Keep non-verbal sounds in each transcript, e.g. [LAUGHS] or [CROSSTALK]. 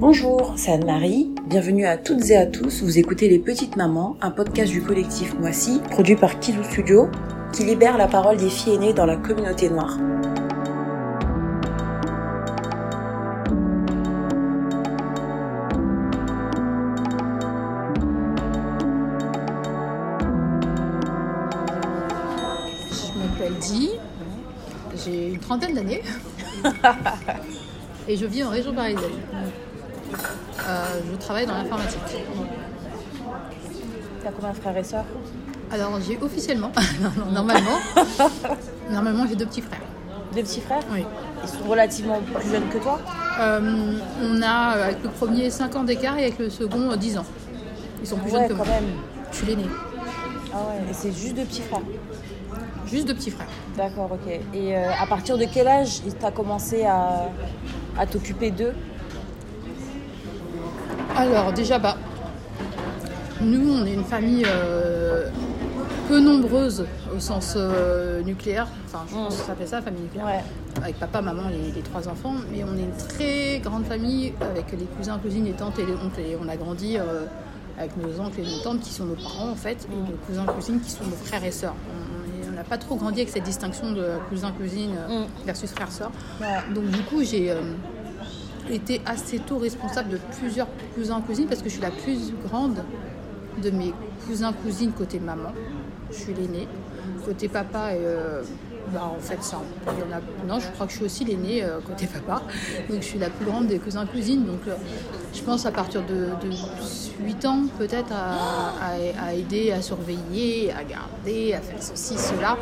Bonjour, c'est Anne-Marie. Bienvenue à toutes et à tous. Vous écoutez Les Petites Mamans, un podcast du collectif Moissy, produit par Kizou Studio, qui libère la parole des filles aînées dans la communauté noire. Je m'appelle Di, j'ai une trentaine d'années [LAUGHS] et je vis en région parisienne. Euh, je travaille dans l'informatique. T'as combien de frères et sœurs? Alors j'ai officiellement, [LAUGHS] normalement, [LAUGHS] normalement j'ai deux petits frères. Deux petits frères? Oui. Ils sont relativement plus jeunes que toi? Euh, on a euh, avec le premier 5 ans d'écart et avec le second euh, 10 ans. Ils sont plus Ouais, jeunes que quand moi. même. Je suis l'aînée. Ah ouais, et c'est juste deux petits frères? Juste deux petits frères. D'accord, ok. Et euh, à partir de quel âge t'as commencé à, à t'occuper d'eux? Alors déjà, bah, nous, on est une famille euh, peu nombreuse au sens euh, nucléaire. Enfin, je pense que ça s'appelle ça, famille nucléaire. Ouais. Avec papa, maman, les, les trois enfants. Mais on est une très grande famille avec les cousins, cousines, les tantes et les oncles. Et on a grandi euh, avec nos oncles et nos tantes qui sont nos parents en fait, et nos cousins, cousines qui sont nos frères et sœurs. On n'a pas trop grandi avec cette distinction de cousin, cousine Mm. versus frère, sœur. Ouais. Donc du coup, j'ai été assez tôt responsable de plusieurs cousins, cousines parce que je suis la plus grande de mes cousins, cousines côté maman. Je suis l'aînée. Côté papa, euh, bah, en fait, ça, il y en a. Non, je crois que je suis aussi l'aînée euh, côté papa. Donc je suis la plus grande des cousins, cousines. Donc euh, je pense à partir de, de 8 ans, peut-être, à aider, à surveiller, à garder, à faire ceci, cela.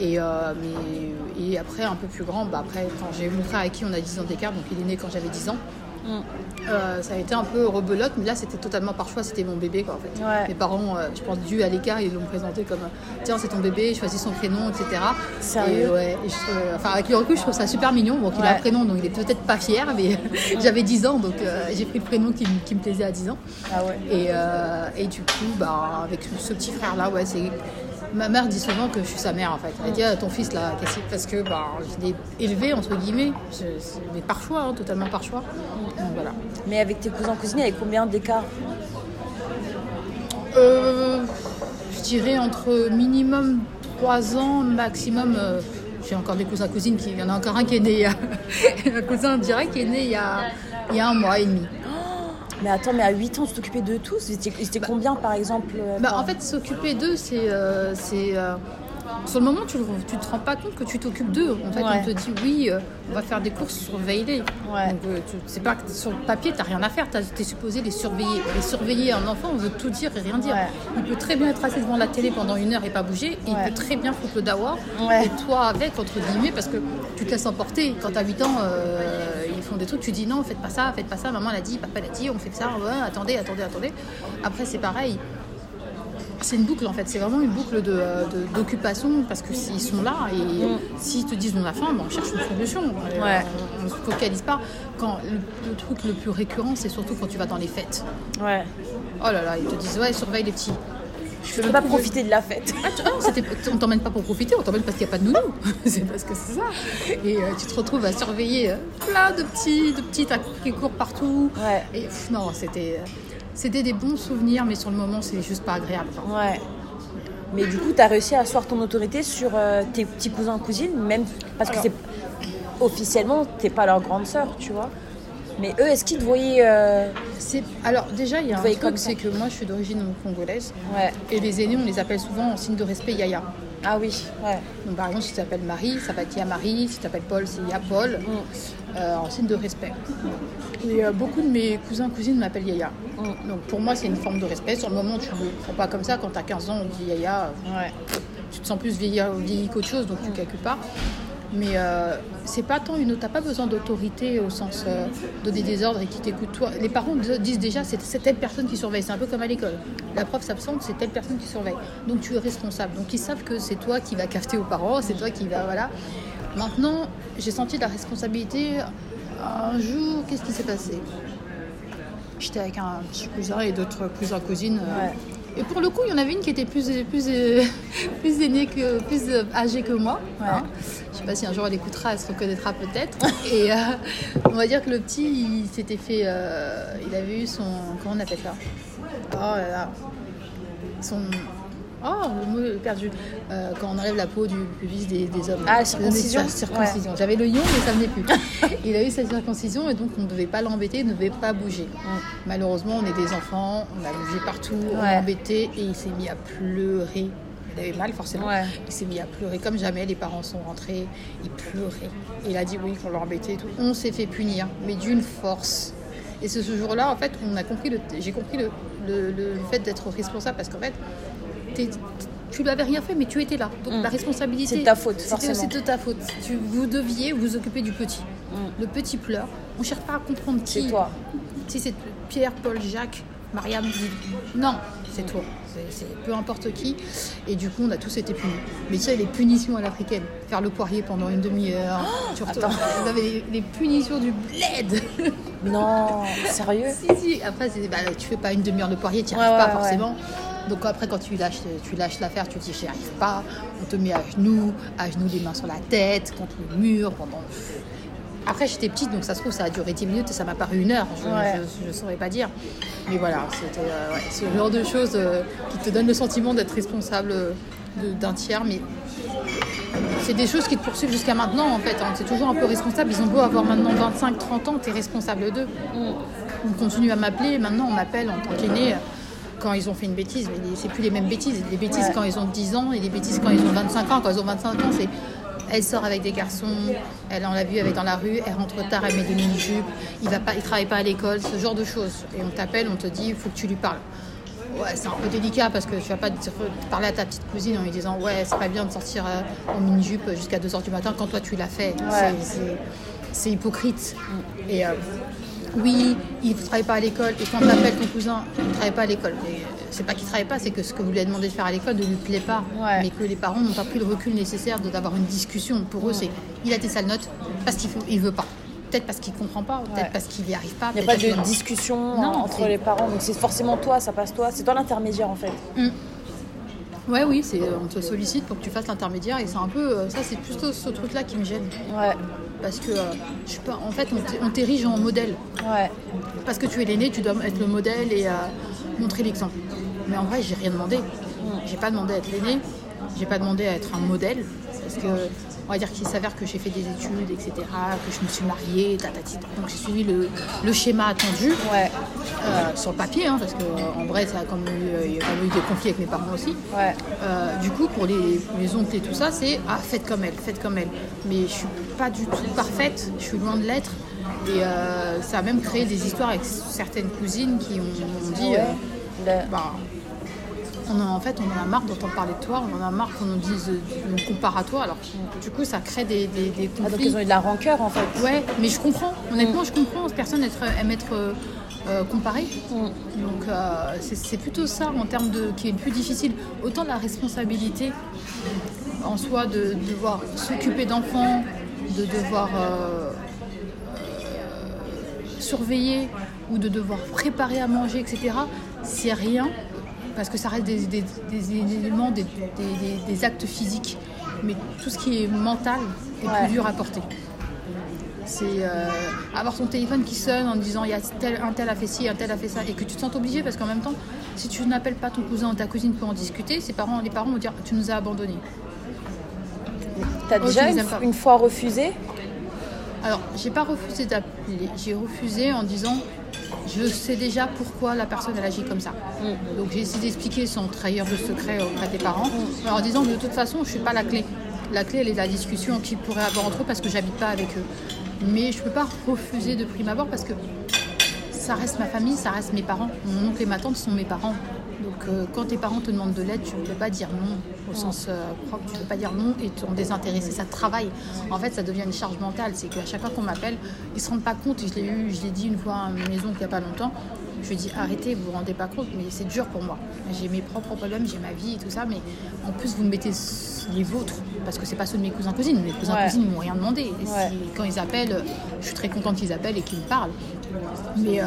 Et, euh, mais, et après, un peu plus grand, bah après, quand j'ai mon frère avec qui on a 10 ans d'écart, donc il est né quand j'avais 10 ans, Mm. euh, ça a été un peu rebelote, mais là c'était totalement par choix, c'était mon bébé quoi en fait. Ouais. Mes parents, euh, je pense, dû à l'écart, ils l'ont présenté comme tiens, c'est ton bébé, choisis son prénom, etc. Sérieux Et, ouais, et je trouve- enfin, avec le recul, je trouve ça super mignon. Bon, il a un prénom, donc il est peut-être pas fier, mais [LAUGHS] j'avais 10 ans, donc euh, j'ai pris le prénom qui, me- qui me plaisait à 10 ans. Ah. Et, et du coup, bah, avec ce petit frère-là, ouais, c'est. Ma mère dit souvent que je suis sa mère en fait. Elle dit ah, ton fils là, qu'est-ce parce que bah, je l'ai élevé entre guillemets, Je- mais par choix, hein, totalement par choix. Donc voilà. Mais avec tes cousins cousines, avec combien d'écart? Euh, je dirais entre minimum 3 ans, maximum. euh, j'ai encore des cousins cousines qui. Il y en a encore un qui est né il y a. [LAUGHS] un cousin direct qui est né il y a, il y a un mois et demi. Mais attends, mais à 8 ans, tu t'occupais de tous ils étaient combien par exemple euh, Bah, par- en fait, s'occuper d'eux, c'est. euh, euh, sur le moment, tu, tu te rends pas compte que tu t'occupes d'eux. En fait, Ouais. on te dit oui, euh, on va faire des courses, surveille-les. Ouais. Donc, tu- c'est pas que sur le papier, t'as rien à faire. Tu es supposé les surveiller. Les surveiller un enfant, on veut tout dire et rien dire. Ouais. Il peut très bien être assis devant la télé pendant une heure et pas bouger. Et il peut très bien foutre le dawa. Et toi avec, entre guillemets, parce que tu te laisses emporter. Quand t'as 8 ans, ils font des trucs, tu dis non, faites pas ça, faites pas ça. Maman l'a dit, papa l'a dit, on fait ça. Ouais, attendez, attendez, attendez. Après, c'est pareil c'est une boucle en fait, c'est vraiment une boucle de, euh, de- d'occupation parce que s'ils sont là et s'ils te disent on a faim, ben, on cherche une solution. Euh, Ouais. On ne se focalise pas. Quand le, le truc le plus récurrent, c'est surtout quand tu vas dans les fêtes. Ouais. Oh là là, ils te disent ouais, surveille les petits. Je peux même pas profiter de la fête. Ah, tu- ah, on t'emmène pas pour profiter, on t'emmène parce qu'il n'y a pas de nounou. [LAUGHS] c'est parce que c'est ça. Et euh, tu te retrouves à surveiller euh, plein de petits, de petits tas qui courent partout. Ouais. Et pff, non, c'était, euh, c'était des bons souvenirs, mais sur le moment, c'est juste pas agréable. Ouais. Mais du coup, tu as réussi à asseoir ton autorité sur euh, tes petits cousins cousines, même parce que c'est officiellement, t'es pas leur grande sœur, tu vois. Mais eux, est-ce qu'ils te voyaient euh, Alors déjà, il y a un truc, c'est que moi je suis d'origine congolaise Ouais. et les aînés, on les appelle souvent en signe de respect Yaya. Ah oui. Ouais. Donc par exemple, si tu t'appelles Marie, ça va être Ya Marie, si tu t'appelles Paul, c'est Ya Paul, euh, en signe de respect. Et euh, beaucoup de mes cousins, cousines m'appellent Yaya. Donc pour moi, c'est une forme de respect. Sur le moment, tu ne le prends pas comme ça. Quand tu as 15 ans, on dit Yaya, Ouais. tu te sens plus vieilli, vieilli qu'autre chose, donc tu ne calcules pas. Mais euh, c'est pas tant une. T'as pas besoin d'autorité au sens euh, donner des ordres et qui t'écoute toi. Les parents disent déjà c'est telle personne qui surveille. C'est un peu comme à l'école. La prof s'absente, c'est telle personne qui surveille. Donc tu es responsable. Donc ils savent que c'est toi qui vas cafeter aux parents, c'est toi qui va voilà. Maintenant, j'ai senti la responsabilité. Un jour, qu'est-ce qui s'est passé? J'étais avec un petit cousin et d'autres cousins cousines. euh, Ouais. Et pour le coup, il y en avait une qui était plus, plus, [LAUGHS] plus aînée, que, plus âgée que moi. Ouais. hein. Je sais sais pas si un jour elle écoutera, elle se reconnaîtra peut-être. Et euh, on va dire que le petit, il s'était fait. euh, il avait eu son. Comment on appelle ça? Oh là là. Son. Oh, le mot perdu. Euh, quand on enlève la peau du pubis des, des hommes. Ah, circoncision La circoncision. J'avais le ion, mais ça venait plus. [LAUGHS] il a eu sa circoncision et donc on ne devait pas l'embêter, il ne devait pas bouger. Malheureusement, on est des enfants, on a bougé partout, on Ouais. l'a embêté et il s'est mis à pleurer. Il avait mal forcément. Ouais. Il s'est mis à pleurer comme jamais. Les parents sont rentrés, il pleurait. Et il a dit oui qu'on l'a embêté et tout. On s'est fait punir, mais d'une force. Et c'est ce jour-là, en fait, on a compris le, j'ai compris le, le- le fait d'être responsable parce qu'en fait, t'es- tu lui avais rien fait, mais tu étais là. Donc Mm. la responsabilité. C'est ta faute, c'était- forcément. C'est de ta faute. Tu, vous deviez vous occuper du petit. Mm. Le petit pleure. On cherche pas à comprendre qui. C'est toi. Si c'est Pierre, Paul, Jacques, Mariam. Non, c'est toi. C'est- peu importe qui. Et du coup, on a tous été punis. Mais tu sais, les punitions à l'africaine. Faire le poirier pendant une demi-heure. tu retournes- [LAUGHS] les, les punitions du bled. Non, sérieux [LAUGHS] si, si. Après, bah, tu fais pas une demi-heure de poirier, tu n'y Ouais, arrives ouais, pas ouais. forcément. Donc après, quand tu lâches, tu lâches l'affaire, tu te dis j'y arrive pas. On te met à genoux, à genoux, les mains sur la tête, contre le mur pendant. Après, j'étais petite, donc ça se trouve, ça a duré 10 minutes et ça m'a paru une heure. Je Ouais. ne saurais pas dire. Mais voilà, c'était euh, ouais, ce genre de choses euh, qui te donnent le sentiment d'être responsable euh, d'un tiers. Mais c'est des choses qui te poursuivent jusqu'à maintenant, en fait. hein. C'est toujours un peu responsable. Ils ont beau avoir maintenant 25-30 ans, tu es responsable d'eux. On continue à m'appeler. Maintenant, on m'appelle en tant qu'aîné euh, quand ils ont fait une bêtise. Mais c'est plus les mêmes bêtises. Les bêtises Ouais. quand ils ont 10 ans et les bêtises quand ils ont 25 ans. Quand ils ont 25 ans, c'est elle sort avec des garçons, elle on l'a vu, elle est dans la rue, elle rentre tard, elle met des mini-jupes, il il travaille pas à l'école, ce genre de choses. Et on t'appelle, on te dit, il faut que tu lui parles. Ouais, c'est un peu délicat parce que tu vas pas parler à ta petite cousine en lui disant ouais, c'est pas bien de sortir euh, en mini-jupe jusqu'à 2h du matin quand toi tu l'as fait. C'est- hypocrite. Et euh, oui, il ne travaille pas à l'école. Et quand tu appelles ton cousin, il ne travaille pas à l'école. Euh, C'est pas qu'il ne travaille pas, c'est que ce que vous lui avez demandé de faire à l'école ne lui plaît pas. Ouais. Mais que les parents n'ont pas pris le recul nécessaire d'avoir une discussion. Pour eux, c'est il a tes sales notes parce qu'il ne veut pas. Peut-être parce qu'il ne comprend pas, peut-être Ouais. parce qu'il n'y arrive pas. Il n'y a pas de discussion Non, entre les parents, donc c'est forcément toi, ça passe toi. C'est toi l'intermédiaire en fait. Ouais, oui, c'est, on te sollicite pour que tu fasses l'intermédiaire et c'est un peu. euh, Ça, c'est plutôt ce truc-là qui me gêne. Ouais, Parce que, euh, je sais pas, en fait, on t'é- on t'érige en modèle. ouais. Parce que tu es l'aîné, tu dois être le modèle et euh, montrer l'exemple. Mais en vrai, j'ai rien demandé. J'ai pas demandé à être l'aîné, j'ai pas demandé à être un modèle. Parce que, on va dire qu'il s'avère que j'ai fait des études, etc., que je me suis mariée, tatati. Donc j'ai suivi le, le schéma attendu Ouais, euh, sur le papier, hein, parce qu'en vrai, ça a quand même eu, euh, il y a quand même eu des conflits avec mes parents aussi. ouais. Euh, du coup, pour les, les oncles et tout ça, c'est ah, faites comme elle, faites comme elle. Mais je suis pas du tout parfaite, je suis loin de l'être. Et euh, ça a même créé des histoires avec certaines cousines qui ont, ont dit Ouais. euh, bah, on en, en fait, on en a marre d'entendre parler de toi, on en a marre qu'on nous dise, euh, on compare à toi. Alors, du coup, ça crée des, des, des Ah, donc conflits. ils ont eu de la rancœur en fait. Ouais, mais je comprends. Honnêtement, je comprends. Personne être- aime être euh, euh, comparé. Mm. Donc, euh, c'est plutôt ça en termes de qui est le plus difficile. Autant la responsabilité en soi de devoir s'occuper d'enfants, de devoir euh, euh, surveiller ou de devoir préparer à manger, etc. C'est rien parce que ça reste des, des- des éléments, des, actes physiques. Mais tout ce qui est mental est Ouais. plus dur à porter. C'est euh, avoir ton téléphone qui sonne en disant il y a tel, un tel a fait ci, un tel a fait ça, et que tu te sens obligé parce qu'en même temps, si tu n'appelles pas ton cousin ou ta cousine pour en discuter, ses parents, les parents vont dire tu nous as abandonnés. T'as Oh, déjà une, une fois refusé? Alors, j'ai pas refusé d'appeler, j'ai refusé en disant je sais déjà pourquoi la personne elle agit comme ça. Donc j'ai essayé d'expliquer sans trahir de secret auprès des parents, en disant de toute façon je suis pas la clé. La clé elle est la discussion qu'ils pourraient avoir entre eux parce que j'habite pas avec eux. Mais je peux pas refuser de prime abord parce que ça reste ma famille, ça reste mes parents. Mon oncle et ma tante sont mes parents. Donc euh, quand tes parents te demandent de l'aide, tu ne peux pas dire non au sens euh, propre. Tu ne peux pas dire non et t'en désintéresser. Ça te travaille. En fait, ça devient une charge mentale. C'est qu'à chaque fois qu'on m'appelle, ils se rendent pas compte. Et je l'ai eu, je l'ai dit une fois à ma maison il n'y a pas longtemps. Je lui ai dit arrêtez, vous vous rendez pas compte, mais c'est dur pour moi. J'ai mes propres problèmes, j'ai ma vie et tout ça, mais en plus vous me mettez les vôtres parce que c'est pas ceux de mes cousins cousines. Mes cousins Ouais. cousines ils m'ont rien demandé. Et si- Ouais. quand ils appellent, je suis très contente qu'ils appellent et qu'ils me parlent. Mais euh,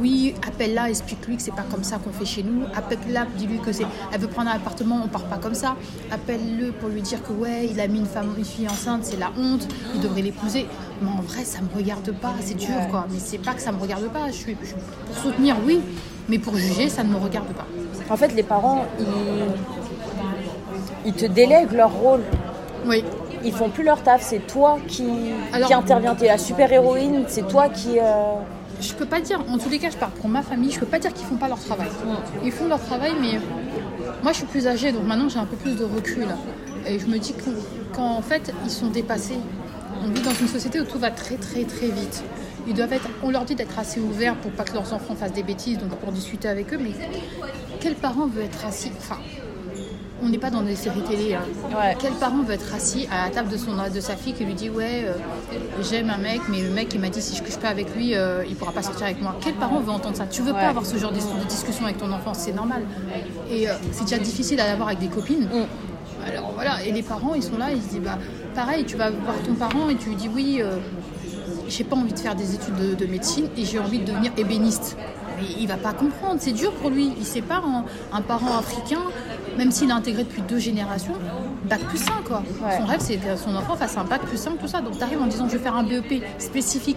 oui, appelle-la, explique-lui que c'est pas comme ça qu'on fait chez nous. Appelle-la, dis-lui que c'est. Elle veut prendre un appartement, on part pas comme ça. Appelle-le pour lui dire que ouais, il a mis une femme, une fille enceinte, c'est la honte, il devrait l'épouser. Mais en vrai, ça me regarde pas, c'est dur quoi. Mais c'est pas que ça me regarde pas. Je suis, je suis pour soutenir, oui, mais pour juger, ça ne me regarde pas. En fait, les parents, ils, ils te délèguent leur rôle. Oui. Ils font plus leur taf. C'est toi qui, Alors- qui intervient. T'es la super héroïne. C'est toi qui. euh, Je peux pas dire, en tous les cas, je parle pour ma famille, je peux pas dire qu'ils font pas leur travail. Ils font leur travail, mais moi je suis plus âgée, donc maintenant j'ai un peu plus de recul. Et je me dis qu'en- qu'en fait, ils sont dépassés. On vit dans une société où tout va très très très vite. Ils doivent être, on leur dit d'être assez ouverts pour pas que leurs enfants fassent des bêtises, donc pour discuter avec eux, mais quel parent veut être assis Enfin, on n'est pas dans des séries télé. hein. Ouais. Quel parent veut être assis à la table de, son, de sa fille qui lui dit Ouais, euh, j'aime un mec, mais le mec il m'a dit si je couche pas avec lui, euh, il pourra pas sortir avec moi. Quel parent veut entendre ça? Tu veux Ouais. pas avoir ce genre de, de discussion avec ton enfant, c'est normal. Et euh, c'est déjà difficile à l'avoir avec des copines. Alors voilà, et les parents ils sont là, ils se disent Bah pareil, tu vas voir ton parent et tu lui dis Oui, euh, j'ai pas envie de faire des études de, de médecine et j'ai envie de devenir ébéniste. Mais il va pas comprendre, c'est dur pour lui. Il sépare un, un parent africain, même s'il a intégré depuis deux générations, bac plus 5 quoi. Ouais. Son rêve c'est que son enfant fasse un bac plus 5, tout ça. Donc tu arrives en disant je vais faire un BEP spécifique.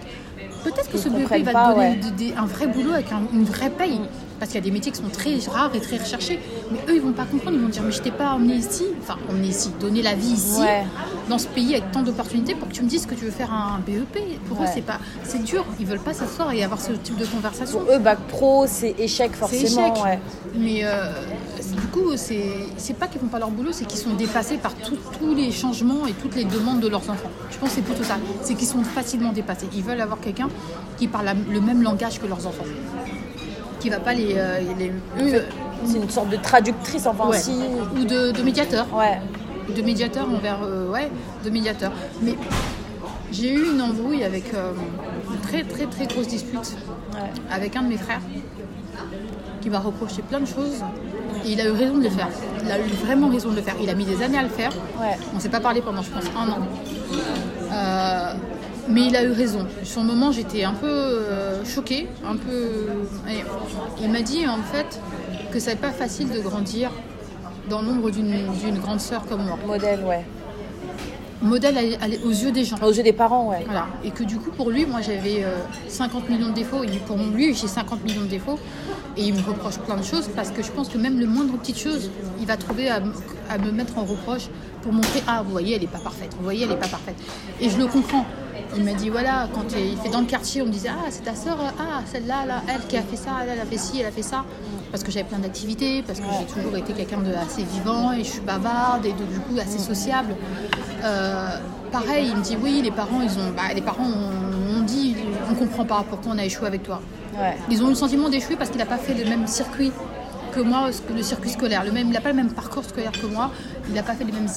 Peut-être que Ils ce BEP va pas, te donner ouais. de- des- un vrai boulot avec un- une vraie paye. Parce qu'il y a des métiers qui sont très rares et très recherchés. Mais eux, ils vont pas comprendre. Ils vont dire Mais je t'ai pas emmené ici. Enfin, emmené ici, donner la vie ici, Ouais. dans ce pays avec tant d'opportunités pour que tu me dises que tu veux faire un BEP. Pour eux, c'est pas, c'est dur. Ils veulent pas s'asseoir et avoir ce type de conversation. Pour eux, bac pro, c'est échec C'est forcément. échec. ouais. Mais euh, c'est- coup, c'est pas qu'ils font pas leur boulot, c'est qu'ils sont dépassés par tout- tous les changements et toutes les demandes de leurs enfants. Je pense que c'est plutôt ça. C'est qu'ils sont facilement dépassés. Ils veulent avoir quelqu'un qui parle la- le même langage que leurs enfants. Qui va pas les. euh, les- eux, C'est une sorte de traductrice, enfin, ouais. si. Ou de, de médiateur. Ouais. de médiateur envers euh, ouais de médiateur mais j'ai eu une embrouille avec euh, une très très très grosse dispute Ouais. avec un de mes frères qui m'a reproché plein de choses et il a eu raison de le faire il a eu vraiment raison de le faire il a mis des années à le faire Ouais. on s'est pas parlé pendant je pense un an Euh, mais il a eu raison. Sur le moment, j'étais un peu euh, choquée, un peu. et il m'a dit en fait que ça n'est pas facile de grandir dans l'ombre d'une d'une grande sœur comme moi. Modèle, ouais. Modèle à- à- aux yeux des gens. Aux yeux des parents, ouais. Voilà. Et que du coup, pour lui, moi j'avais euh, 50 millions de défauts. Et pour lui, j'ai 50 millions de défauts. Et il me reproche plein de choses parce que je pense que même le moindre petite chose, il va trouver à, me mettre en reproche pour montrer Ah, vous voyez, elle n'est pas parfaite. Vous voyez, elle n'est pas parfaite. Et je le comprends. Il m'a dit Voilà, quand il fait dans le quartier, on me disait Ah, c'est ta soeur, ah, celle-là, là, elle qui a fait ça, elle, a fait ci, elle a fait ça. Parce que j'avais plein d'activités, parce que j'ai toujours été quelqu'un de assez vivant et je suis bavarde et de, du coup assez sociable. Euh, pareil, il me dit oui, les parents, ils ont, bah, les parents ont dit, on comprend pas pourquoi on a échoué avec toi. Ils ont eu le sentiment d'échouer parce qu'il n'a pas fait le même circuit que moi, le circuit scolaire. Le même, il n'a pas le même parcours scolaire que moi. Il n'a pas fait les mêmes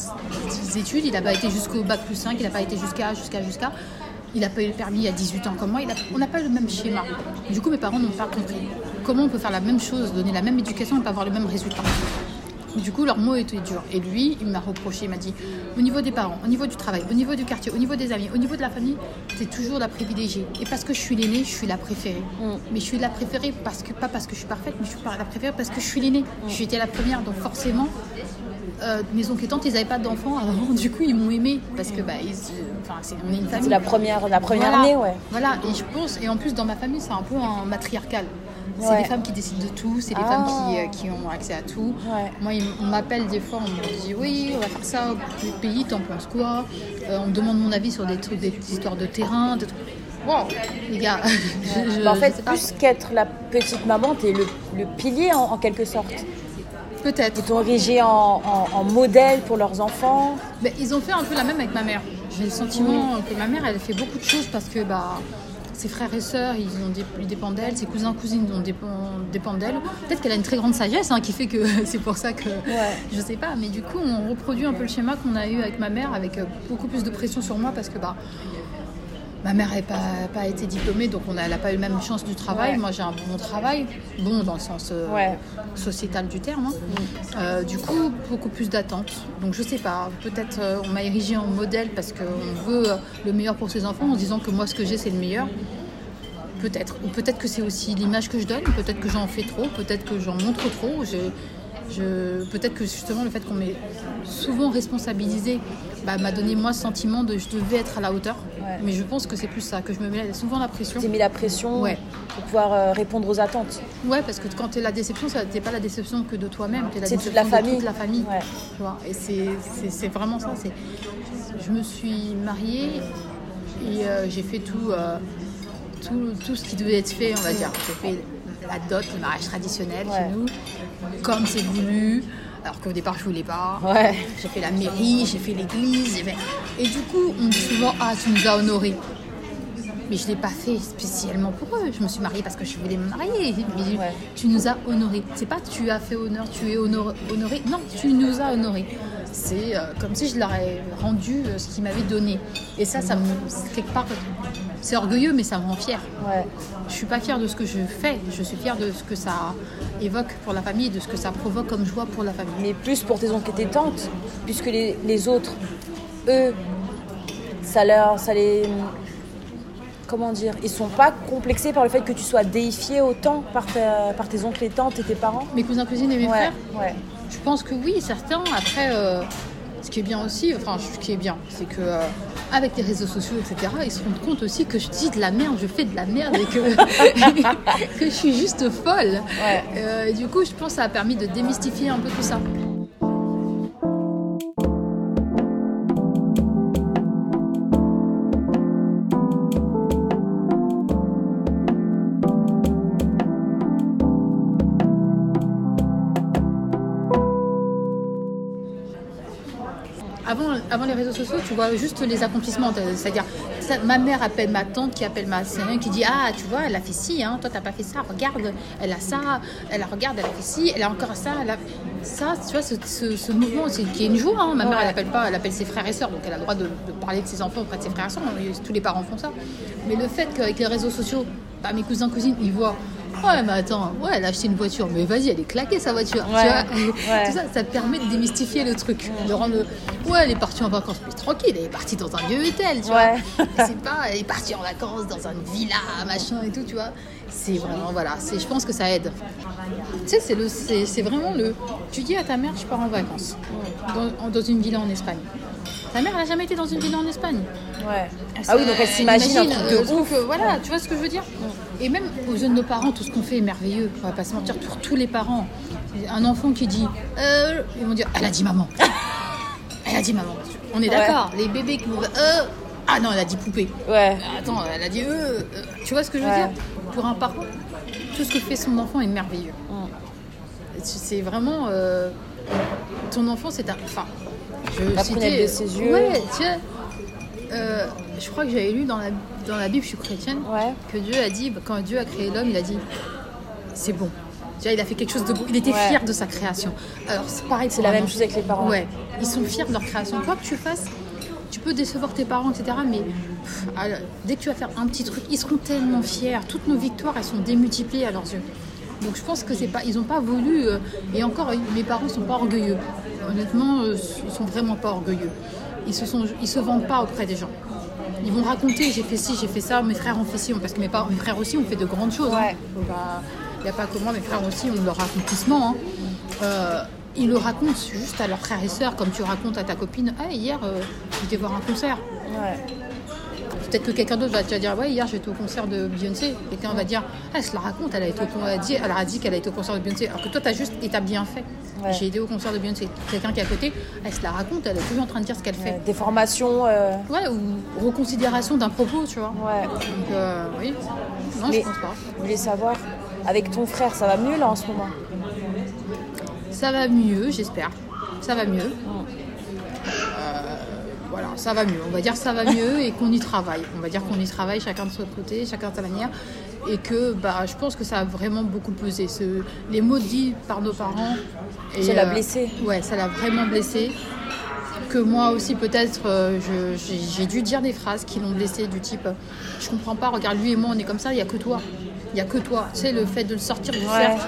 études. Il n'a pas été jusqu'au bac plus 5. Il n'a pas été jusqu'à, jusqu'à, jusqu'à. Il n'a pas eu le permis à 18 ans comme moi. On n'a pas le même schéma. Du coup, mes parents n'ont pas compris. Comment on peut faire la même chose, donner la même éducation et pas avoir le même résultat du coup, leurs mots étaient durs. Et lui, il m'a reproché, il m'a dit, au niveau des parents, au niveau du travail, au niveau du quartier, au niveau des amis, au niveau de la famille, t'es toujours la privilégiée. Et parce que je suis l'aînée, je suis la préférée. Mais je suis la préférée parce que, pas parce que je suis parfaite, mais je suis la préférée parce que je suis l'aînée. J'étais la première, donc forcément, euh, mes oncles et tantes, ils n'avaient pas d'enfants avant. Du coup, ils m'ont aimée parce que, bah, ils, enfin, c'est, on est une famille. C'est la première, la première Voilà. année, ouais. Voilà, et je pense, et en plus dans ma famille, c'est un peu un matriarcal. C'est Ouais. les femmes qui décident de tout, c'est les Ah. femmes qui, euh, qui ont accès à tout. Ouais. Moi, ils- on m'appelle des fois, on me dit oui, on va faire ça au pays, t'en penses quoi? Euh, On me demande mon avis sur des trucs, des histoires de terrain, des trucs. Wow, les gars. je- [LAUGHS] je- Bah, en fait, plus qu'être la petite maman, t'es le, le pilier en, en quelque sorte. Peut-être. Ils t'ont érigé en, en- en modèle pour leurs enfants. Mais ils ont fait un peu la même avec ma mère. J'ai le sentiment que ma mère, elle fait beaucoup de choses parce que bah, ses frères et sœurs, ils, ont ils dépendent d'elle, ses cousins cousines ont dépend- dépendent d'elle. Peut-être qu'elle a une très grande sagesse hein, qui fait que [LAUGHS] c'est pour ça que je sais pas. Mais du coup, on reproduit un peu le schéma qu'on a eu avec ma mère, avec euh, beaucoup plus de pression sur moi parce que bah. Ma mère n'a pas, pas été diplômée, donc on n'a pas eu la même chance du travail. Ouais. Moi, j'ai un bon travail, bon dans le sens euh, Ouais. sociétal du terme. hein. Euh, du coup, beaucoup plus d'attentes. Donc, je sais pas, peut-être euh, on m'a érigé en modèle parce qu'on veut le meilleur pour ses enfants en se disant que moi, ce que j'ai, c'est le meilleur. Peut-être. Ou peut-être que c'est aussi l'image que je donne, peut-être que j'en fais trop, peut-être que j'en montre trop. Je, peut-être que justement le fait qu'on m'ait souvent responsabilisé bah, m'a donné moi ce sentiment de je devais être à la hauteur. Ouais. Mais je pense que c'est plus ça, que je me mets souvent la pression. T'es mis la pression Ouais. pour pouvoir euh, répondre aux attentes. Ouais, parce que quand t'es la déception, ça t'es pas la déception que de toi-même, t'es la C'est toute déception la de famille. toute la famille. Ouais. Tu vois, et c'est- vraiment ça. C'est, je me suis mariée et euh, j'ai fait tout, euh, tout, tout ce qui devait être fait, on va dire. J'ai fait la dot, le mariage traditionnel chez nous, comme c'est voulu, alors qu'au départ je voulais pas. Ouais. J'ai fait la mairie, j'ai fait l'église. fait- Et du coup, on dit souvent Ah, tu nous as honorés. Mais je ne l'ai pas fait spécialement pour eux. Je me suis mariée parce que je voulais me marier. Mais Ouais. tu nous as honorés. C'est pas tu as fait honneur, tu es honor- honoré. Non, tu nous as honorés. C'est euh, comme si je leur ai rendu euh, ce qu'ils m'avaient donné. Et ça, ça me. Quelque part, c'est orgueilleux, mais ça me rend fière. Ouais. Je suis pas fière de ce que je fais. Je suis fière de ce que ça évoque pour la famille, de ce que ça provoque comme joie pour la famille. Mais plus pour tes oncles et tes tantes, puisque les, les autres, eux, ça leur, ça les, comment dire, ils sont pas complexés par le fait que tu sois déifié autant par, ta- par tes oncles et tantes et tes parents. Mes cousins, cousines et mes ouais, frères, ouais, Je pense que oui, certains. Après, euh, ce qui est bien aussi, enfin, ce qui est bien, c'est que euh, avec les réseaux sociaux, etc., ils se rendent compte aussi que je dis de la merde, je fais de la merde et que, [LAUGHS] que je suis juste folle. Ouais. Euh, du coup, je pense que ça a permis de démystifier un peu tout ça. Avant, les réseaux sociaux, tu vois juste les accomplissements. C'est-à-dire, ma mère appelle ma tante qui appelle ma sœur, qui dit Ah, tu vois, elle a fait ci, hein, toi, t'as pas fait ça, regarde, elle a ça, elle a, regarde, elle a fait ci, elle a encore ça. Elle a... Ça, tu vois, ce, ce- ce mouvement, c'est qui est une joie. hein. Ma mère, elle appelle pas, elle appelle ses frères et sœurs, donc elle a le droit de, de parler de ses enfants auprès de ses frères et sœurs. et Tous les parents font ça. Mais le fait qu'avec les réseaux sociaux, bah, mes cousins, cousines, ils voient. Ouais, mais attends, ouais, elle a acheté une voiture, mais vas-y, elle est claquée sa voiture. Ouais. Tu vois [LAUGHS] Ouais. Tout ça, ça te permet de démystifier le truc. De rendre. Ouais, elle est partie en vacances, mais tranquille, elle est partie dans un vieux hôtel, tu Ouais. vois. [LAUGHS] C'est pas, elle est partie en vacances dans une villa, machin et tout, tu vois. C'est vraiment, voilà, je pense que ça aide. Tu sais, c'est, le, c'est, c'est vraiment le. Tu dis à ta mère, je pars en vacances, dans, dans une villa en Espagne. Ta mère, elle n'a jamais été dans une villa en Espagne. ouais. Ah oui, donc elle s'imagine un imagine, truc de ouf. voilà, tu vois ce que je veux dire Et même aux jeunes de nos parents, tout ce qu'on fait est merveilleux. On va pas se mentir, pour tous les parents. Un enfant qui dit, euh, ils vont dire, elle a dit maman. [LAUGHS] Elle a dit maman. On est Ouais. d'accord. Les bébés qui vont, euh, ah non, elle a dit poupée. Ouais. Attends, elle a dit, euh, euh. tu vois ce que je veux dire Pour un parent, tout ce que fait son enfant est merveilleux. Mm. C'est vraiment, euh, ton enfant, c'est un, enfin, je La prunelle de ses yeux. Ouais, tiens. Euh, je crois que j'avais lu dans la, dans la Bible, je suis chrétienne, Ouais. que Dieu a dit, quand Dieu a créé l'homme, il a dit c'est bon. Tu vois, il a fait quelque chose de beau. Il était Ouais. fier de sa création. Alors, c'est pareil C'est la même chose avec les parents. Ouais, ils sont fiers de leur création. Quoi que tu fasses, tu peux décevoir tes parents, etc. Mais pff, alors, dès que tu vas faire un petit truc, ils seront tellement fiers. Toutes nos victoires, elles sont démultipliées à leurs yeux. Donc je pense que c'est pas, ils n'ont pas voulu. euh, et encore, mes parents sont pas orgueilleux. Honnêtement, euh, ils sont vraiment pas orgueilleux. Ils se sont, ils se vendent pas auprès des gens. Ils vont raconter, j'ai fait ci, j'ai fait ça, mes frères ont fait ci, parce que mes, parents, mes frères aussi ont fait de grandes choses. hein. Ouais. Il n'y a pas que moi, mes frères aussi ont leur accomplissement. hein. Euh, ils le racontent juste à leurs frères et sœurs, comme tu racontes à ta copine Ah, hier, euh, j'étais voir un concert. Ouais. Peut-être que quelqu'un d'autre va te dire Ouais, hier, j'étais au concert de Beyoncé. Quelqu'un va dire Ah, elle se la raconte, elle a, été au elle a dit, elle a dit qu'elle a été au concert de Beyoncé. Alors que toi, tu as juste et t'as bien fait. Ouais. J'ai été au concert de Beyoncé. Quelqu'un qui est à côté, elle se la raconte, elle est toujours en train de dire ce qu'elle fait. Des formations. euh, Ouais, ou reconsidération d'un propos, tu vois. Ouais. Donc, euh, oui. Non, Mais- je pense pas. Je voulais savoir, avec ton frère, ça va mieux là en ce moment? Ça va mieux, j'espère. Ça va mieux. Euh, voilà, ça va mieux. On va dire ça va mieux et qu'on y travaille. On va dire qu'on y travaille chacun de son côté, chacun de sa manière. Et que bah, je pense que ça a vraiment beaucoup pesé. Ce- les mots dits par nos parents. et, Ça l'a blessé. Ouais, ça l'a vraiment blessé. Que moi aussi, peut-être, euh, j'ai dû dire des phrases qui l'ont blessé, du type Je comprends pas, regarde, lui et moi, on est comme ça, il n'y a que toi. Il n'y a que toi. Tu sais, le fait de le sortir du Ouais. cercle,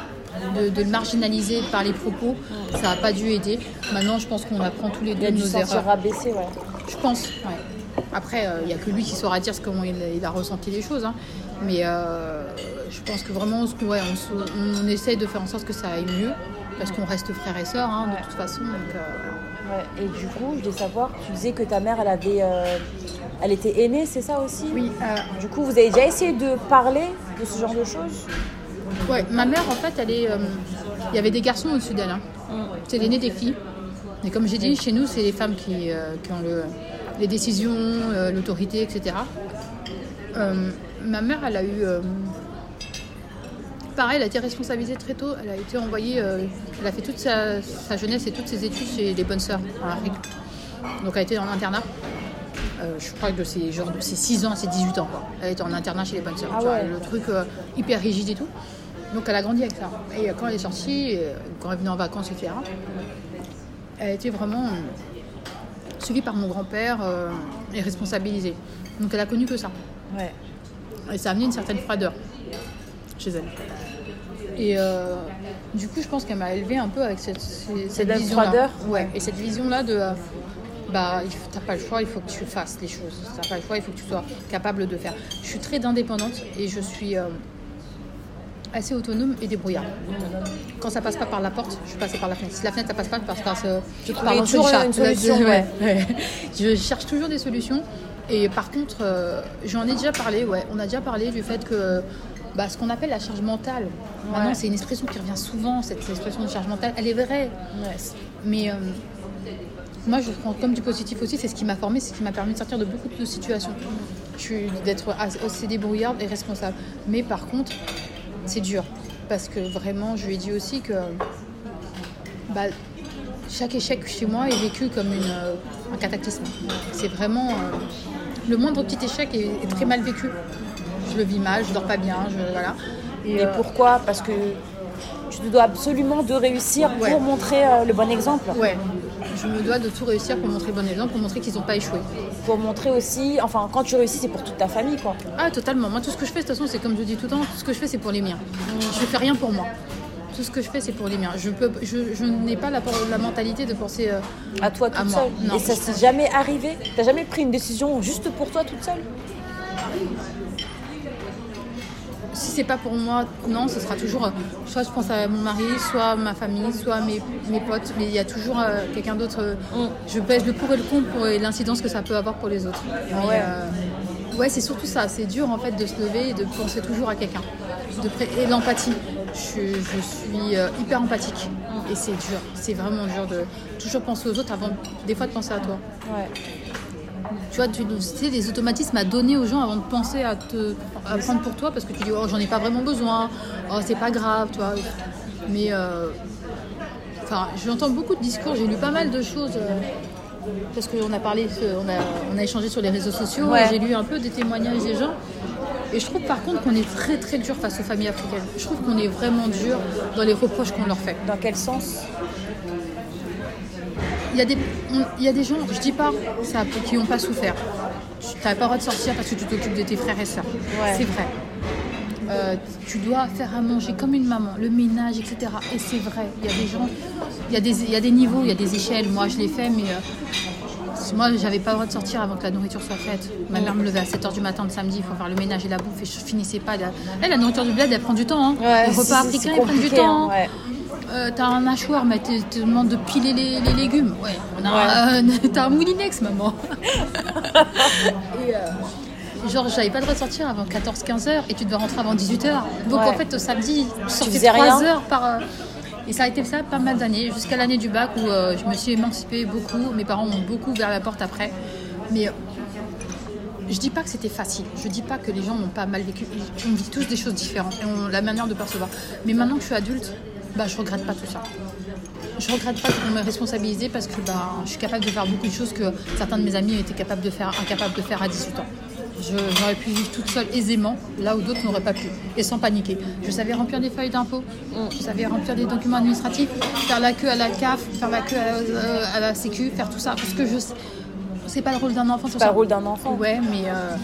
de, de le marginaliser par les propos, ça n'a pas dû aider. Maintenant, je pense qu'on apprend tous les deux de nos erreurs. rabaissé, ouais. Je pense, ouais. Après, il n'y a que lui qui saura dire comment il, il a ressenti les choses. hein. Mais euh, je pense que vraiment, on, se- ouais, on, se- on essaye de faire en sorte que ça aille mieux. Parce qu'on reste frères et sœurs, hein, de Ouais. toute façon. donc, euh, Et du coup, je voulais savoir, tu disais que ta mère, elle avait, euh, elle était aînée, c'est ça aussi? Oui, euh, Du coup, vous avez déjà essayé de parler de ce genre de choses? Ouais, ma mère, en fait, elle est. euh, Il y avait des garçons au-dessus d'elle. hein. C'est l'aîné des filles. Et comme j'ai dit, chez nous, c'est les femmes qui, euh, qui ont le- les décisions, euh, l'autorité, etc. Euh, ma mère, elle a eu. pareil, elle a été responsabilisée très tôt. Elle a été envoyée. elle a fait toute sa, sa jeunesse et toutes ses études chez les bonnes sœurs en Afrique. Donc, elle a été en internat. Je crois que de ses, genre, de ses 6 ans à ses 18 ans. Quoi. Elle était en internat chez les bonnes sœurs. Ah ouais. le truc hyper rigide et tout. Donc elle a grandi avec ça. Et quand elle est sortie, quand elle venait en vacances, etc., a été vraiment euh, suivie par mon grand-père euh, et responsabilisée. Donc elle a connu que ça. Ouais. Et ça a amené une certaine froideur chez elle. Et euh, du coup, je pense qu'elle m'a élevée un peu avec cette, cette, vision-là. froideur Ouais. Et cette vision-là de. euh, bah, t'as pas le choix, il faut que tu fasses les choses. T'as pas le choix, il faut que tu sois capable de faire. Je suis très indépendante et je suis assez autonome et débrouillarde. Quand ça passe pas par la porte, je suis passée par la fenêtre. Si la fenêtre ça passe pas, je passe par ce. Tu par toujours chat. une solution, [LAUGHS] Ouais, ouais. [LAUGHS] Je cherche toujours des solutions. Et par contre, euh, j'en ai déjà parlé, ouais. On a déjà parlé du fait que bah, ce qu'on appelle la charge mentale, maintenant c'est une expression qui revient souvent, cette expression de charge mentale, elle est vraie. Mais euh, moi, je prends comme du positif aussi, c'est ce qui m'a formé, c'est ce qui m'a permis de sortir de beaucoup de situations. Je d'être as- assez débrouillarde et responsable. Mais par contre, c'est dur. Parce que vraiment, je lui ai dit aussi que bah, chaque échec chez moi est vécu comme une, euh, un cataclysme. C'est vraiment. euh, le moindre petit échec est, est très mal vécu. Je le vis mal, je dors pas bien, je, voilà. Et, Mais euh, pourquoi? Parce que tu dois absolument de réussir Ouais. pour montrer euh, le bon exemple. Ouais, je me dois de tout réussir pour montrer le bon exemple, pour montrer qu'ils n'ont pas échoué. Pour montrer aussi, enfin, quand tu réussis, c'est pour toute ta famille, quoi. Ah, totalement. Moi, tout ce que je fais, de toute façon, c'est comme je dis tout le temps, tout ce que je fais, c'est pour les miens. Je fais rien pour moi. Tout ce que je fais, c'est pour les miens. Je, peux, je, je n'ai pas la, la mentalité de penser. euh, À toi toute À moi, seule. non. Et ça s'est jamais arrivé T'as jamais pris une décision juste pour toi toute seule? Si c'est pas pour moi, non, ce sera toujours. euh, soit je pense à mon mari, soit ma famille, soit mes, mes potes, mais il y a toujours euh, quelqu'un d'autre. euh, Mm. Je pèse le pour et le contre pour l'incidence que ça peut avoir pour les autres. Mais, ouais. euh, ouais, c'est surtout ça. C'est dur en fait de se lever et de penser toujours à quelqu'un. Et l'empathie. Je, je suis hyper empathique. Et c'est dur. C'est vraiment dur de toujours penser aux autres avant des fois de penser à toi. Ouais. Tu vois, tu sais, des automatismes à donner aux gens avant de penser à te à prendre pour toi parce que tu dis, oh, j'en ai pas vraiment besoin, oh, c'est pas grave, tu vois. Mais, euh, enfin, j'entends beaucoup de discours, j'ai lu pas mal de choses. euh, parce qu'on a parlé, on a, on a échangé sur les réseaux sociaux, Ouais. j'ai lu un peu des témoignages des gens. Et je trouve par contre qu'on est très très dur face aux familles africaines. Je trouve qu'on est vraiment dur dans les reproches qu'on leur fait. Dans quel sens? Y, a des, on- il y a des gens, je dis pas, ça, qui n'ont pas souffert. Tu n'as pas le droit de sortir parce que tu t'occupes de tes frères et sœurs. Ouais. C'est vrai. Euh, tu dois faire à manger comme une maman, le ménage, etc. Et c'est vrai. Il y a des gens, il y a des, il y a des niveaux, il y a des échelles. Moi, je l'ai fait, mais euh, moi, j'avais pas le droit de sortir avant que la nourriture soit faite. Ma mère me levait à 7h du matin le samedi, il faut faire le ménage et la bouffe, et je finissais pas. La, Eh, la nourriture du bled, elle prend du temps. Hein. Ouais, les repas africains, ils prennent du temps. hein, ouais. Euh, t'as un hachoir, mais tu te demandes de piler les, les légumes. Ouais, on a un- [LAUGHS] t'as un moulinex, maman. [LAUGHS] et euh, genre, j'avais pas le droit de sortir avant 14-15 heures et tu devais rentrer avant 18 heures. Donc Ouais. en fait, au samedi, je sortais faisais 3 rien heures par. euh, et ça a été ça pas mal d'années, jusqu'à l'année du bac où euh, je me suis émancipée beaucoup. Mes parents m'ont beaucoup ouvert la porte après. Mais euh, je dis pas que c'était facile. Je dis pas que les gens n'ont pas mal vécu. On vit tous des choses différentes et on, la manière de percevoir. Mais maintenant que je suis adulte, bah, je regrette pas tout ça. Je regrette pas qu'on m'ait responsabilisée parce que bah, je suis capable de faire beaucoup de choses que certains de mes amis étaient capables de faire, incapables de faire à 18 ans. Je- J'aurais pu vivre toute seule aisément, là où d'autres n'auraient pas pu, et sans paniquer. Je savais remplir des feuilles d'impôt, je savais remplir des documents administratifs, faire la queue à la CAF, faire la queue à, euh, à la Sécu, faire tout ça, parce que je sais- c'est pas le rôle d'un enfant. C'est pas le rôle d'un enfant. Ouais, mais euh,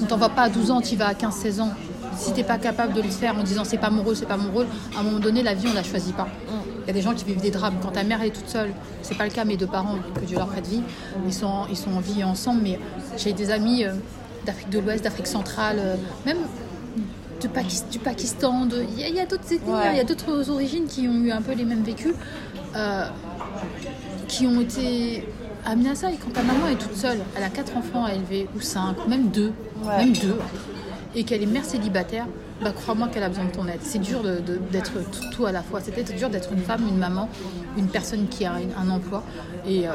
on t'envoie pas à 12 ans, tu vas à 15-16 ans. Si t'es pas capable de le faire en disant c'est pas mon rôle, c'est pas mon rôle, à un moment donné, la vie, on la choisit pas. Il y a des gens qui vivent des drames. Quand ta mère elle est toute seule, c'est pas le cas, mes deux parents, que Dieu leur prête vie, ils sont, ils sont en vie ensemble, mais j'ai des amis euh, d'Afrique de l'Ouest, d'Afrique centrale, euh, même de du Pakistan, de- il y a, a d'autres ethnies, Ouais. il y a d'autres origines qui ont eu un peu les mêmes vécus, euh, qui ont été amenés à ça. Et quand ta maman est toute seule, elle a quatre enfants à élever, ou cinq, ou même deux, Ouais. même deux, et qu'elle est mère célibataire, bah crois-moi qu'elle a besoin de ton aide. C'est dur d'être tout, à la fois. C'est peut-être dur d'être une femme, une maman, une personne qui a un emploi. Et euh,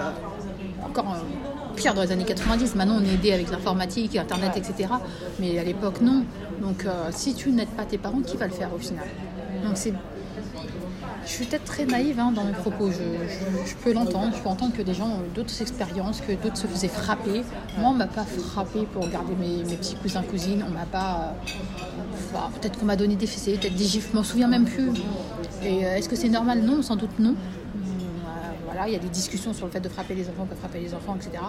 encore euh, pire dans les années 90. Maintenant, on est aidé avec l'informatique, Internet, etc. Mais à l'époque, non. Donc, euh, si tu n'aides pas tes parents, qui va le faire au final? Donc, c'est. Je suis peut-être très naïve hein, dans mes propos. Je, peux l'entendre. Je peux entendre que des gens ont d'autres expériences, que d'autres se faisaient frapper. Moi, on m'a pas frappé pour regarder mes, petits cousins cousines. On m'a pas. euh, enfin, peut-être qu'on m'a donné des fessées, peut-être des gifles. Je m'en souviens même plus. Et euh, est-ce que c'est normal? Non, sans doute non. Euh, voilà, il y a des discussions sur le fait de frapper les enfants, pas frapper les enfants, etc.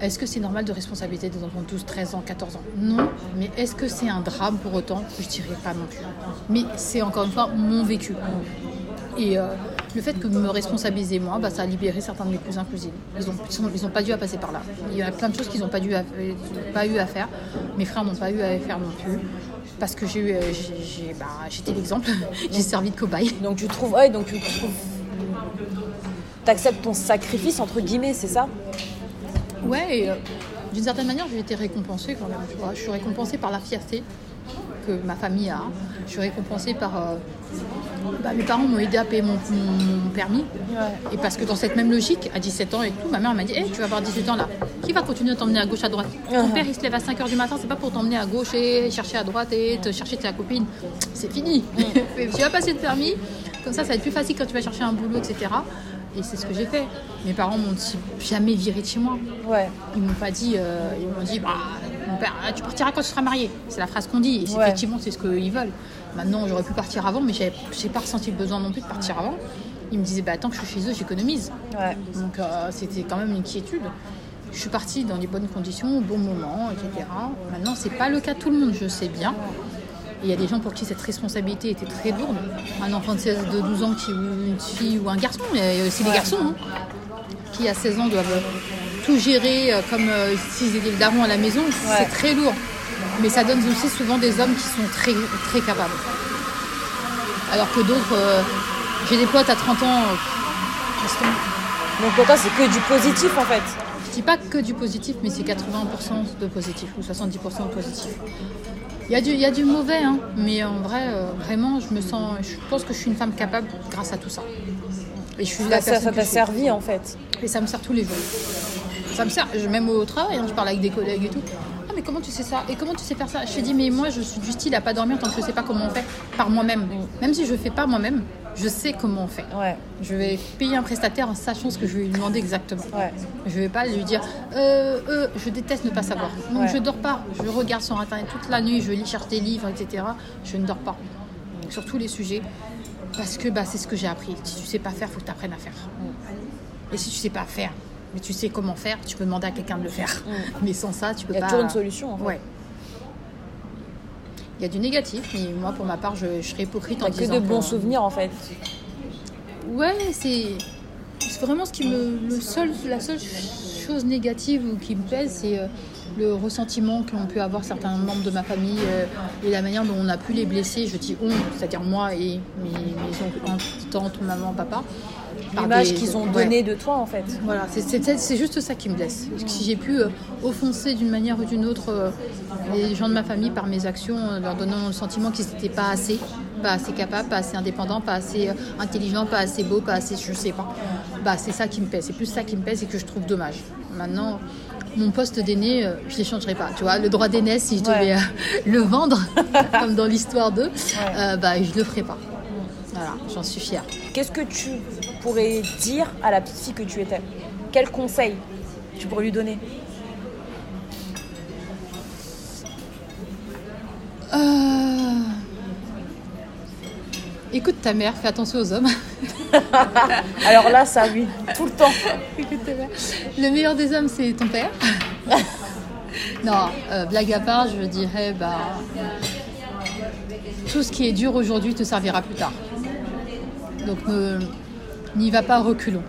Est-ce que c'est normal de responsabiliser des enfants de 12, 13 ans, 14 ans? Non. Mais est-ce que c'est un drame pour autant? Je dirais pas non plus. Mais c'est encore une fois mon vécu. Et euh, le fait que me responsabiliser moi, bah, ça a libéré certains de mes cousins cousines. Ils n'ont ils ont- ils ont pas dû à passer par là. Il y a plein de choses qu'ils n'ont pas, dû à- pas eu à faire. Mes frères n'ont pas eu à faire non plus. Parce que j'ai eu, euh, j'ai- j'ai- bah, j'étais l'exemple. [LAUGHS] j'ai servi de cobaye. Donc tu trouves, ouais, donc tu trouves, t'acceptes ton sacrifice entre guillemets, c'est ça? Ouais, et euh, d'une certaine manière, j'ai été récompensée quand même. Tu vois. Je suis récompensée par la fierté que ma famille a. Je suis récompensée par. euh, bah, mes parents m'ont aidé à payer mon, mon- mon permis. Et parce que dans cette même logique, à 17 ans et tout, ma mère m'a dit Eh, Tu vas avoir 18 ans là. Qui va continuer à t'emmener à gauche, à droite? Ton Uh-huh. père, il se lève à 5 h du matin, c'est pas pour t'emmener à gauche et chercher à droite et te chercher ta copine. C'est fini. [LAUGHS] tu vas passer le permis. Comme ça, ça va être plus facile quand tu vas chercher un boulot, etc. Et c'est ce que j'ai fait. Mes parents m'ont jamais viré de chez moi. Ouais. Ils m'ont pas dit, euh, ils m'ont dit, bah, mon père, ah, tu partiras quand tu seras marié. C'est la phrase qu'on dit. Et c'est- Ouais. effectivement, c'est ce qu'ils veulent. Maintenant, j'aurais pu partir avant, mais j'ai pas ressenti le besoin non plus de partir avant. Ils me disaient, bah, tant que je suis chez eux, j'économise. Ouais. Donc, euh, c'était quand même une inquiétude. Je suis partie dans les bonnes conditions, au bon moment, etc. Maintenant, c'est pas le cas de tout le monde, je sais bien. Il y a des gens pour qui cette responsabilité était très lourde. Un enfant de 16, de 12 ans qui, ou une fille ou un garçon, il y a aussi des garçons, hein, qui à 16 ans doivent tout gérer euh, comme s'ils étaient le daron à la maison. C'est très lourd. Mais ça donne aussi souvent des hommes qui sont très, très capables. Alors que d'autres, euh, j'ai des potes à 30 ans, euh. Donc pour toi c'est que du positif en fait. Je dis pas que du positif, mais c'est 80% de positif ou 70% de positif. Il y, a du, il y a du mauvais, hein, mais en vrai, euh, vraiment, je me sens, je pense que je suis une femme capable grâce à tout ça. Et je suis la Ça personne ça t'a servi en fait. Et ça me sert tous les jours. Ça me sert, même au travail, hein, je parle avec des collègues et tout. Ah, mais comment tu sais ça? Et comment tu sais faire ça? Je te dis, mais moi, je suis du style à pas dormir tant que je sais pas comment on fait par moi-même. Même si je fais pas moi-même, je sais comment on fait. Ouais. Je vais payer un prestataire en sachant ce que je vais lui demander exactement. Ouais. Je vais pas lui dire euh, euh, je déteste ne pas savoir. Donc Ouais. je dors pas. Je regarde sur internet toute la nuit, je lis, cherche des livres, etc. Je ne dors pas. Sur tous les sujets. Parce que bah, c'est ce que j'ai appris. Si tu sais pas faire, faut que tu apprennes à faire. Et si tu sais pas faire, mais tu sais comment faire, tu peux demander à quelqu'un de le faire. Mais sans ça, tu peux Il y a pas. toujours une solution en fait. Ouais. Il y a du négatif, mais moi pour ma part, je, je serais hypocrite en que disant de bons que- souvenirs en fait. Ouais, c'est c'est vraiment ce qui me. Le seul, la seule chose négative ou qui me pèse, c'est euh, le ressentiment qu'ont pu avoir certains membres de ma famille euh, et la manière dont on a pu les blesser. Je dis on, c'est-à-dire moi et mes, mes oncles, tantes, maman, papa. L'image qu'ils ont ouais. donnée de toi en fait. Voilà, c'est- juste ça qui me blesse. Si j'ai pu euh, offenser d'une manière ou d'une autre euh, les gens de ma famille par mes actions, euh, leur donnant le sentiment qu'ils n'étaient pas assez, pas assez capables, pas assez indépendants, pas assez intelligents, pas assez beaux, pas assez je sais pas, bah, c'est ça qui me pèse. C'est plus ça qui me pèse et que je trouve dommage. Maintenant, mon poste d'aîné, euh, je ne l'échangerai pas. Tu vois, le droit d'aînesse, si je devais euh, [LAUGHS] le vendre, [LAUGHS] comme dans l'histoire d'eux, euh, bah, je le ferai pas. Voilà, j'en suis fière. Qu'est-ce que tu pourrais dire à la petite fille que tu étais? Quel conseil tu pourrais lui donner? Euh, Écoute ta mère, fais attention aux hommes. [LAUGHS] Alors là, ça oui, tout le temps. Écoute ta mère. Le meilleur des hommes, c'est ton père. [LAUGHS] non, euh, blague à part, je dirais, bah, tout ce qui est dur aujourd'hui te servira plus tard. Donc n'y va pas reculons.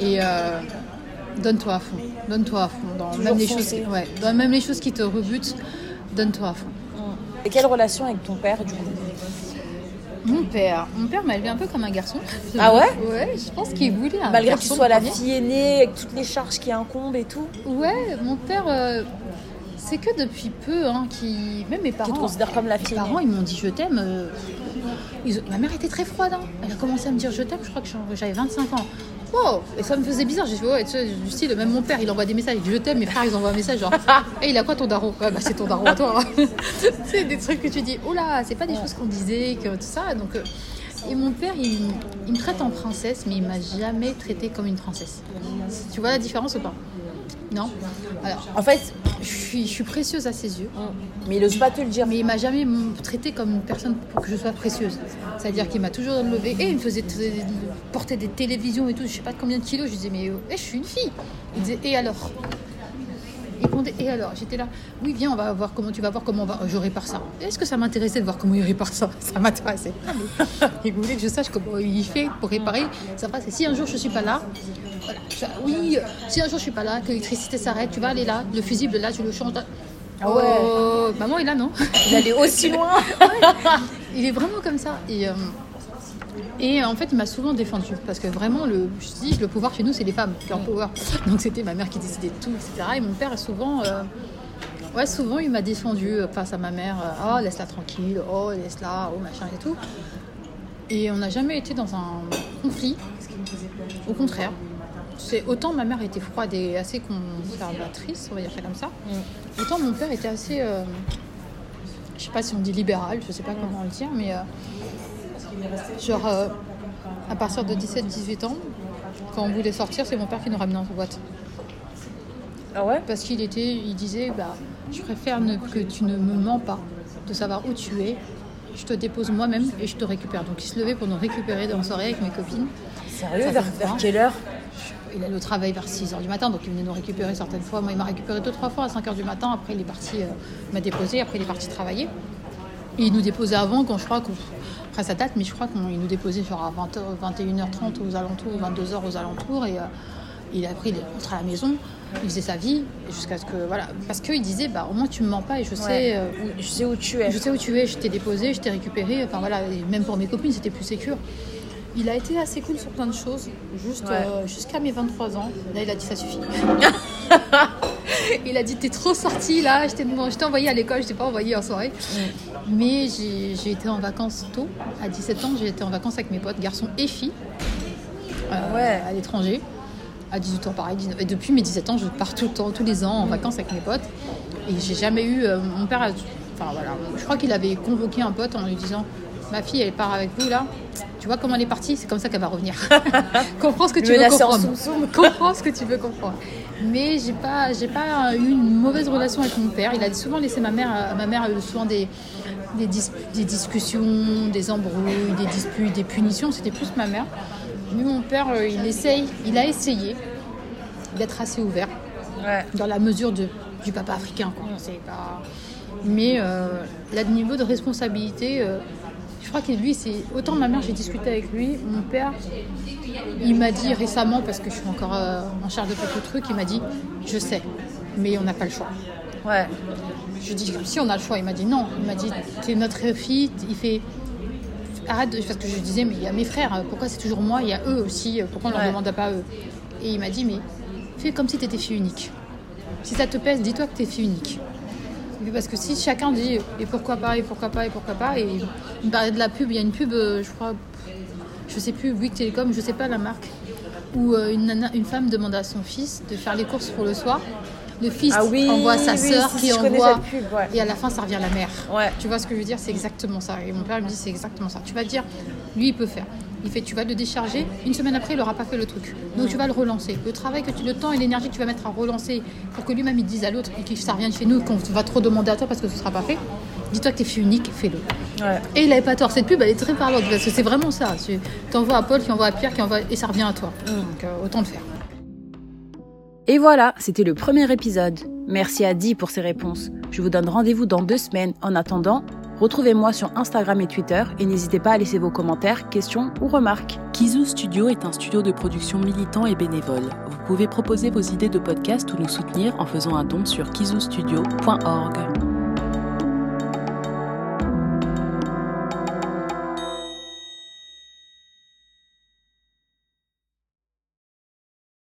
Et euh, donne-toi à fond. Donne-toi à fond. Dans même, les choses, ouais, dans même les choses qui te rebutent, donne-toi à fond. Et quelle relation avec ton père, du coup? Mon père, mon père m'a élevé un peu comme un garçon. Ah ouais Ouais, je pense qu'il voulait un Malgré que tu sois la fille aînée, avec toutes les charges qui incombent et tout, Ouais, mon père, euh, c'est que depuis peu, hein, qui... même mes qui parents. te considère comme la Mes fille parents, aînée. ils m'ont dit je t'aime. euh, ils- Ma mère était très froide. hein. Elle a commencé à me dire je t'aime, je crois que j'avais 25 ans. Wow Et ça me faisait bizarre. J'ai fait ouais, tu sais, du style, même mon père, il envoie des messages. Il dit je t'aime, mes frères, ils envoient un message genre [LAUGHS] Eh, il a quoi ton daron? Ouais, bah c'est ton daron à toi. hein. [LAUGHS] c'est des trucs que tu dis oh là, c'est pas des choses qu'on disait, que tout ça. Donc, euh, et mon père, il, il me traite en princesse, mais il m'a jamais traité comme une princesse. Tu vois la différence ou pas? Non Alors, En fait, je suis, je suis précieuse à ses yeux. mais il ose pas te le dire. Mais il m'a jamais traité comme une personne pour que je sois précieuse. C'est-à-dire qu'il m'a toujours levé et il me faisait porter des télévisions et tout, je sais pas combien de kilos. Je disais, mais euh, eh, je suis une fille. Il disait, et alors? Répondait, et alors J'étais là, oui, viens, on va voir comment tu vas voir comment on va, je répare ça. Est-ce que ça m'intéressait de voir comment il répare ça? [LAUGHS] Ça m'intéressait. Il voulait que je sache comment il fait pour réparer. Ça passe. Et si un jour je suis pas là, voilà, je- oui, si un jour je suis pas là, que l'électricité s'arrête, tu vas aller là, le fusible là, tu le changes. là. Ah ouais. Oh, maman est là, non? Il allait aussi [LAUGHS] loin. Il est vraiment comme ça. Et, euh, et en fait, il m'a souvent défendu. Parce que vraiment, le, je dis, le pouvoir chez nous, c'est les femmes qui ont le pouvoir. [LAUGHS] Donc c'était ma mère qui décidait de tout, etc. Et mon père, souvent, euh, ouais, souvent il m'a défendu euh, face à ma mère. Oh, laisse-la tranquille. Oh, laisse-la. Oh, machin et tout. Et on n'a jamais été dans un conflit. Au contraire. C'est autant ma mère était froide et assez conservatrice, on va dire ça comme ça. Autant mon père était assez, euh, je sais pas si on dit libéral, je sais pas comment le dire, mais euh, genre euh, à partir de 17-18 ans, quand on voulait sortir, c'est mon père qui nous ramenait en boîte. Ah ouais? Parce qu'il était, il disait, bah, je préfère ne- que tu ne me mens pas, de savoir où tu es. Je te dépose moi-même et je te récupère. Donc il se levait pour nous récupérer dans la soirée avec mes copines. Sérieux vers, quelle heure? Il allait au travail vers 6h du matin, donc il venait nous récupérer certaines fois. Moi, il m'a récupéré deux, trois fois à 5h du matin. Après, il est parti, euh, il m'a déposé. Après, il est parti travailler. Et il nous déposait avant, quand je crois qu'on. Après, ça date, mais je crois qu'il nous déposait genre à 20h, 21h30 aux alentours, 22h aux alentours. Et euh, il a pris, il est rentré à la maison, il faisait sa vie, jusqu'à ce que. Voilà. Parce qu'il disait, bah, au moins, tu me mens pas et je sais. Ouais. euh, où- Je sais où tu es. je sais où tu es, je t'ai déposé, je t'ai récupéré. Enfin voilà, et même pour mes copines, c'était plus sécure. Il a été assez cool sur plein de choses, juste Ouais. euh, jusqu'à mes 23 ans. Là, il a dit ça suffit. [LAUGHS] il a dit t'es trop sorti là, je t'ai envoyé à l'école, je t'ai pas envoyé en soirée. Mais j'ai j'ai été en vacances tôt, à 17 ans, j'ai été en vacances avec mes potes, garçons et filles, euh, Ouais. à l'étranger. À 18 ans, pareil. 19 Et depuis mes 17 ans, je pars tout le temps, tous les ans en vacances avec mes potes. Et j'ai jamais eu. euh, mon père, a- enfin voilà, je crois qu'il avait convoqué un pote en lui disant Ma fille, elle part avec vous là. Tu vois comment elle est partie? C'est comme ça qu'elle va revenir. [LAUGHS] Comprends ce que tu veux comprendre. Comprends ce que tu veux comprendre. Mais j'ai pas, j'ai pas eu une mauvaise relation avec mon père. Il a souvent laissé ma mère. euh, Ma mère a eu souvent des, des, dis- des discussions, des embrouilles, des disputes, des punitions. C'était plus ma mère. Mais mon père, euh, il essaye, il a essayé d'être assez ouvert Ouais. dans la mesure de, du papa africain. Quoi. Pas... Mais euh, là, le niveau de responsabilité, euh, je crois que lui, c'est autant ma mère, j'ai discuté avec lui, mon père, il m'a dit récemment, parce que je suis encore euh, en charge de quelques trucs, il m'a dit, je sais, mais on n'a pas le choix. Ouais. Je dis, si on a le choix, il m'a dit non. Il m'a dit, t'es notre fille, il fait. Arrête, de... parce que je disais, mais il y a mes frères, pourquoi c'est toujours moi Il y a eux aussi, pourquoi on ne leur Ouais. demande pas eux? Et il m'a dit, mais fais comme si tu étais fille unique. Si ça te pèse, dis-toi que tu es fille unique. Mais Parce que si chacun dit, et pourquoi pas, et pourquoi pas, et pourquoi pas, et il me parlait de la pub, il y a une pub, euh, je crois, je sais plus, Bouygues Télécom, je sais pas la marque, où euh, une, nana- une femme demande à son fils de faire les courses pour le soir. Le fils Ah oui, envoie sa oui, sœur si, qui envoie. pub, ouais. Et à la fin, ça revient à la mère. Ouais. Tu vois ce que je veux dire? C'est exactement ça. Et mon père il me dit c'est exactement ça. Tu vas dire, lui, il peut faire. Il fait, tu vas le décharger. Une semaine après, il n'aura pas fait le truc. Donc tu vas le relancer. Le travail que tu, le temps et l'énergie que tu vas mettre à relancer pour que lui-même il dise à l'autre et que ça revienne chez nous, qu'on va trop demander à toi parce que ce sera pas fait. Dis-toi que t'es fille unique, fais-le. Ouais. Et il avait pas tort. Cette pub, elle est très parlante parce que c'est vraiment ça. Tu envoies à Paul, qui envoie à Pierre, qui envoie et ça revient à toi. Donc euh, autant le faire. Et voilà, c'était le premier épisode. Merci à Di pour ses réponses. Je vous donne rendez-vous dans deux semaines. En attendant, Retrouvez-moi sur Instagram et Twitter et n'hésitez pas à laisser vos commentaires, questions ou remarques. Kizu Studio est un studio de production militant et bénévole. Vous pouvez proposer vos idées de podcast ou nous soutenir en faisant un don sur kizustudio.org.